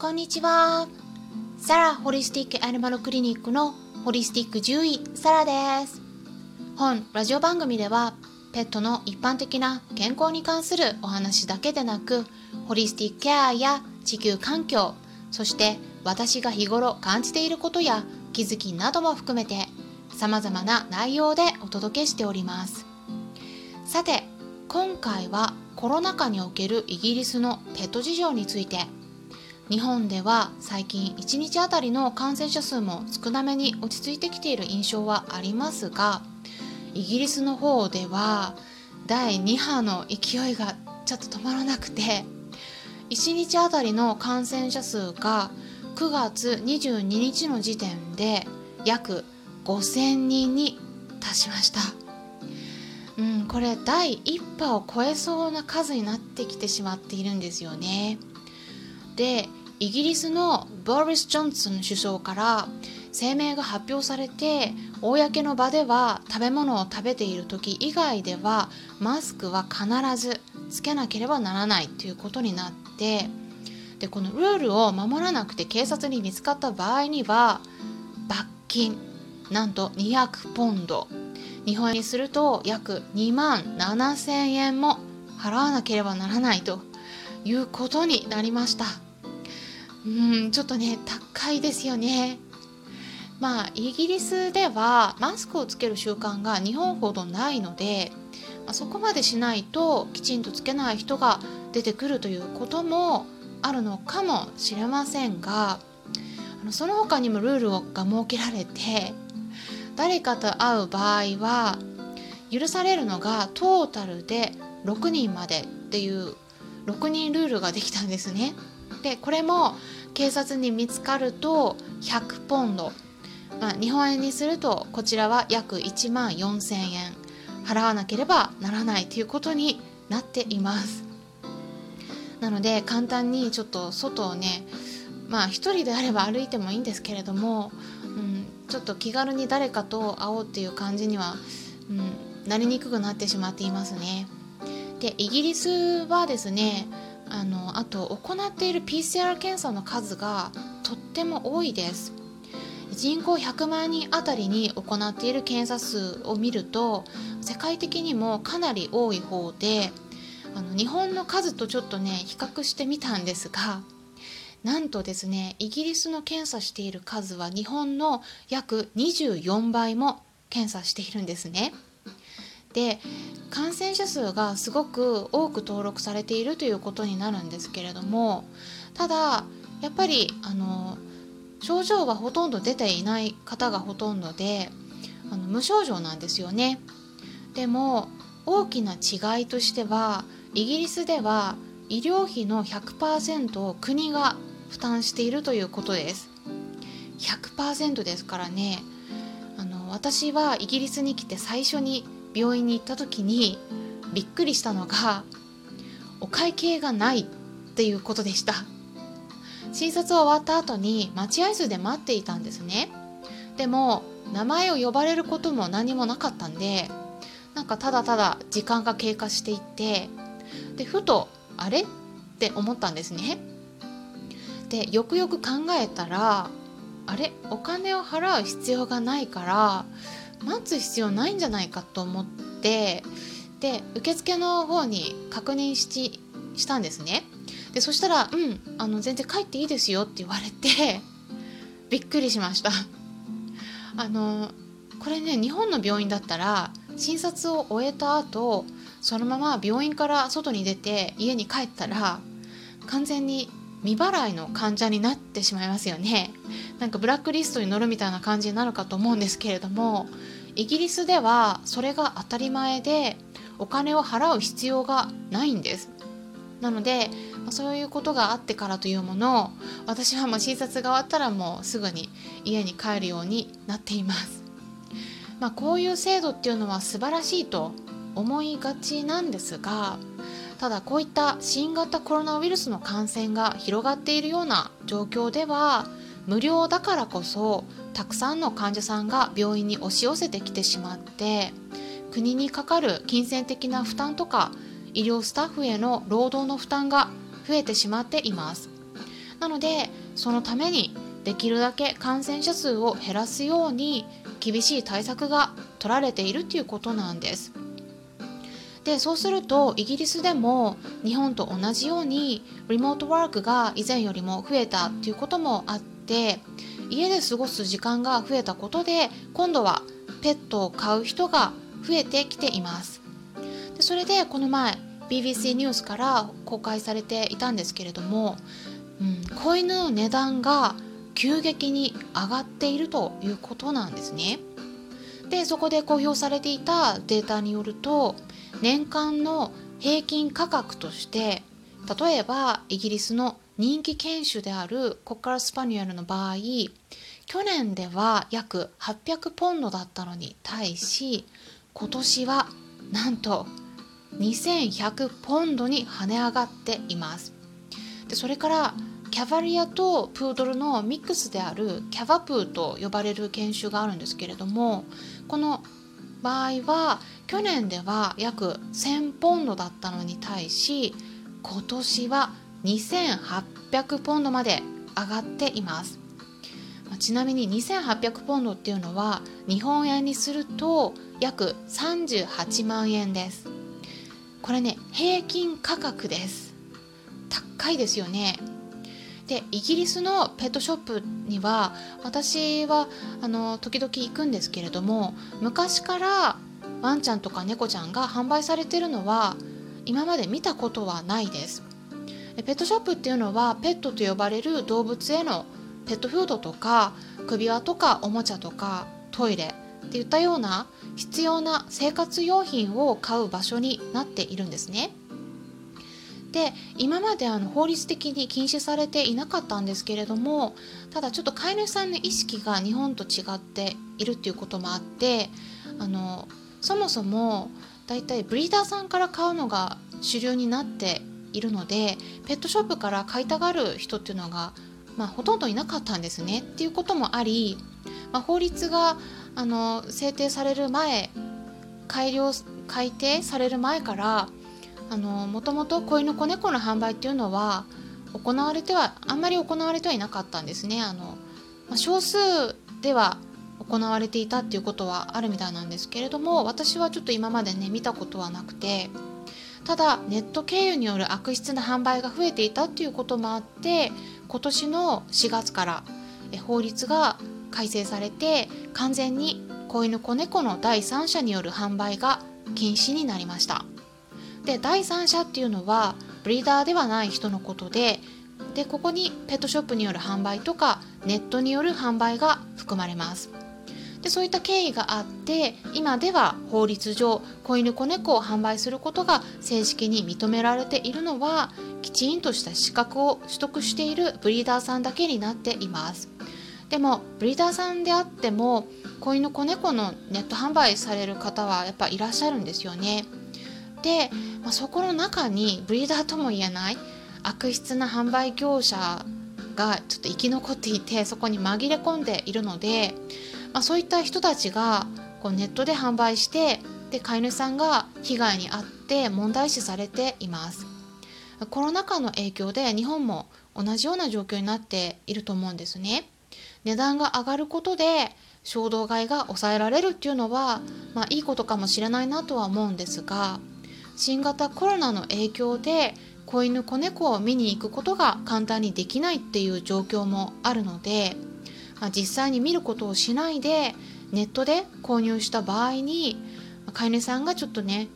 こんにちは。サラホリスティックアニマルクリニックのホリスティック獣医サラです。本ラジオ番組ではペットの一般的な健康に関するお話だけでなくホリスティックケアや地球環境そして私が日頃感じていることや気づきなども含めて様々な内容でお届けしておりますさて今回はコロナ禍におけるイギリスのペット事情について日本では最近1日あたりの感染者数も少なめに落ち着いてきている印象はありますがイギリスの方では第2波の勢いがちょっと止まらなくて1日あたりの感染者数が9月22日の時点で約5000人に達しました。うん、これ第1波を超えそうな数になってきてしまっているんですよね。でイギリスのボリス・ジョンソン首相から声明が発表されて公の場では食べ物を食べている時以外ではマスクは必ずつけなければならないということになってでこのルールを守らなくて警察に見つかった場合には罰金なんと200ポンド日本円にすると約2万7000円も払わなければならないということになりました。うんちょっとね高いですよねまあイギリスではマスクをつける習慣が日本ほどないので、まあ、そこまでしないときちんとつけない人が出てくるということもあるのかもしれませんがあのその他にもルールが設けられて誰かと会う場合は許されるのがトータルで6人までっていう6人ルールができたんですね。でこれも警察に見つかると100ポンド、まあ、日本円にするとこちらは約1万4000円。払わなければならないということになっています。なので簡単にちょっと外をねまあ一人であれば歩いてもいいんですけれども、うん、ちょっと気軽に誰かと会おうっていう感じには、うん、なりにくくなってしまっていますね。でイギリスはですねあのあと行っている PCR 検査の数がとっても多いです人口100万人あたりに行っている検査数を見ると世界的にもかなり多い方であの日本の数とちょっとね比較してみたんですがなんとですねイギリスの検査している数は日本の約24倍も検査しているんですね。で感染者数がすごく多く登録されているということになるんですけれどもただやっぱりあの症状はほとんど出ていない方がほとんどであの無症状なんですよね。でも大きな違いとしてはイギリスでは医療費の100%を国が負担しているということです。100%ですからねあの私はイギリスに来て最初に病院に行った時にびっくりしたのがお会計がないっていうことでした。診察終わった後に待合室で待っていたんですね。でも名前を呼ばれることも何もなかったんでなんかただただ時間が経過していってでふとあれって思ったんですね。でよくよく考えたらあれお金を払う必要がないから待つ必要ないんじゃないかと思ってで受付の方に確認ししたんですね。でそしたら「うんあの全然帰っていいですよ」って言われて びっくりしました。あのこれね日本の病院だったら診察を終えた後そのまま病院から外に出て家に帰ったら完全に未払いの患者になってしまいますよね。なんかブラックリストに載るみたいな感じになるかと思うんですけれどもイギリスではそれが当たり前でお金を払う必要がないんです。なのでそういうことがあってからというものを私はもう診察が終わったらもうすぐに家に帰るようになっています、まあ、こういう制度っていうのは素晴らしいと思いがちなんですがただこういった新型コロナウイルスの感染が広がっているような状況では無料だからこそたくさんの患者さんが病院に押し寄せてきてしまって国にかかる金銭的な負担とか医療スタッフへの労働の負担が増えてしまっていますなのでそのためにできるだけ感染者数を減らすように厳しい対策が取られているということなんです。でそうするとイギリスでも日本と同じようにリモートワークが以前よりも増えたっていうこともあって家で過ごす時間が増えたことで今度はペットを飼う人が増えてきていますでそれでこの前 BBC ニュースから公開されていたんですけれども、うん、子犬の値段が急激に上がっているということなんですね。でそこで公表されていたデータによると年間の平均価格として例えばイギリスの人気犬種であるコッカラスパニュエルの場合去年では約800ポンドだったのに対し今年はなんと2100ポンドに跳ね上がっています。でそれからキャバリアとプードルのミックスであるキャバプーと呼ばれる犬種があるんですけれどもこの場合は去年では約1000ポンドだったのに対し今年は2800ポンドまで上がっています。ちなみに2800ポンドっていうのは日本円にすると約38万円です。これね平均価格です。高いですよね。でイギリスのペットショップには私はあの時々行くんですけれども昔からワンちゃんとか猫ちゃんが販売されてるのは今まで見たことはないですペットショップっていうのはペットと呼ばれる動物へのペットフードとか首輪とかおもちゃとかトイレっていったような必要な生活用品を買う場所になっているんですね。で今まであの法律的に禁止されていなかったんですけれどもただちょっと飼い主さんの意識が日本と違っているっていうこともあってあのそもそもだいたいブリーダーさんから買うのが主流になっているのでペットショップから買いたがる人っていうのが、まあ、ほとんどいなかったんですね。っていうこともあり、まあ、法律があの制定される前改良改定される前からもともと子犬子猫の販売っていうのは行われてはあんまり行われてはいなかったんですね。あの、まあ、少数では行われていたっていうことはあるみたいなんですけれども私はちょっと今までね見たことはなくてただネット経由による悪質な販売が増えていたっていうこともあって今年の4月から法律が改正されて完全に子犬子猫の第三者による販売が禁止になりました。で第三者っていうのはブリーダーではない人のことででここにペットショップによる販売とかネットによる販売が含まれますでそういった経緯があって今では法律上子犬子猫を販売することが正式に認められているのはきちんとした資格を取得しているブリーダーさんだけになっています。でもブリーダーさんであっても子犬子猫のネット販売される方はやっぱいらっしゃるんですよね。で、まあ、そこの中にブリーダーとも言えない悪質な販売業者がちょっと生き残っていてそこに紛れ込んでいるので、まあ、そういった人たちがこうネットで販売してで飼い主さんが被害に遭って問題視されています。コロナ禍の影響で日本も同じような状況になっていると思うんですね。値段が上がることで衝動買いが抑えられるっていうのは、まあ、いいことかもしれないなとは思うんですが新型コロナの影響で子犬子猫を見に行くことが簡単にできないっていう状況もあるので、実際に見ることをしないでネットで購入した場合に飼い主さんがちょっとね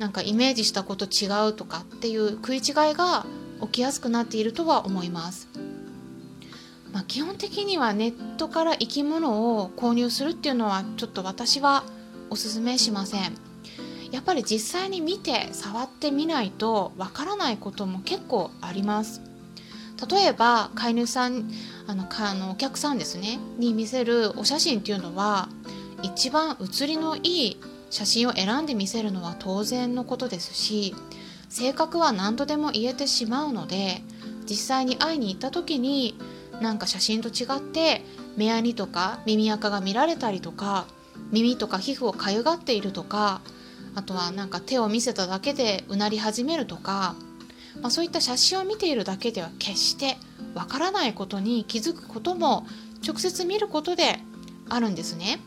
なんかイメージしたこと違うとかっていう食い違いが起きやすくなっているとは思います。まあ、基本的にはネットから生き物を購入するっていうのはちょっと私はおすすめしません。やっぱり実際に見て触ってみないとわからないことも結構あります例えば飼い主さんあのかあのお客さんですね。に見せるお写真っていうのは一番写りのいい写真を選んで見せるのは当然のことですし性格は何度でも言えてしまうので実際に会いに行った時になんか写真と違って目やにとか耳垢が見られたりとか耳とか皮膚をかゆがっているとかあとはなんか手を見せただけでうなり始めるとかまあ、そういった写真を見ているだけでは決してわからないことに気づくことも直接見ることであるんですね。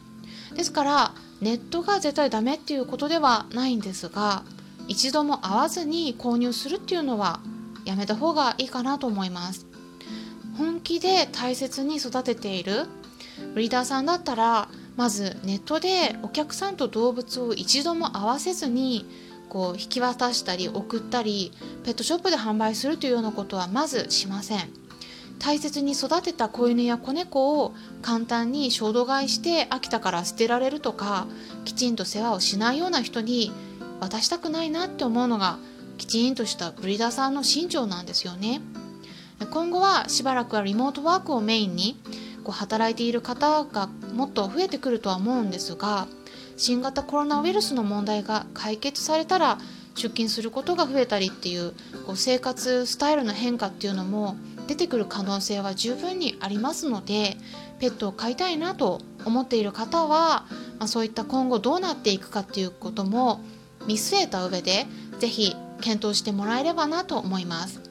ですからネットが絶対ダメっていうことではないんですが一度も会わずに購入するっていうのはやめた方がいいかなと思います。本気で大切に育てているブリーダーさんだったらまずネットでお客さんと動物を一度も会わせずにこう引き渡したり送ったりペットショップで販売するというようなことはまずしません。大切に育てた子犬や子猫を簡単に衝動買いして飽きたから捨てられるとかきちんと世話をしないような人に渡したくないなって思うのがきちんとしたブリーダーさんの心情なんですよね。今後はしばらくはリモートワークをメインにこう働いている方がもっと増えてくるとは思うんですが新型コロナウイルスの問題が解決されたら出勤することが増えたりっていうこう生活スタイルの変化っていうのも出てくる可能性は十分にありますのでペットを飼いたいなと思っている方は、まあ、そういった今後どうなっていくかっていうことも見据えた上で是非検討してもらえればなと思います。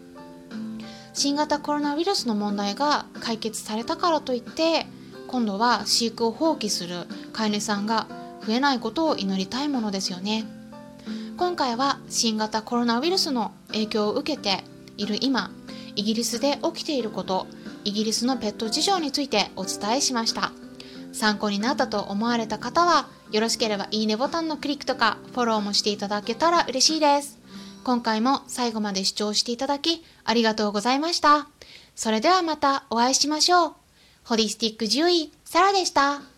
新型コロナウイルスの問題が解決されたからといって今度は飼育を放棄する飼い主さんが増えないことを祈りたいものですよね。今回は新型コロナウイルスの影響を受けている今イギリスで起きていることイギリスのペット事情についてお伝えしました。参考になったと思われた方はよろしければいいねボタンのクリックとかフォローもしていただけたら嬉しいです。今回も最後まで視聴していただきありがとうございました。それではまたお会いしましょう。ホリスティック獣医サラでした。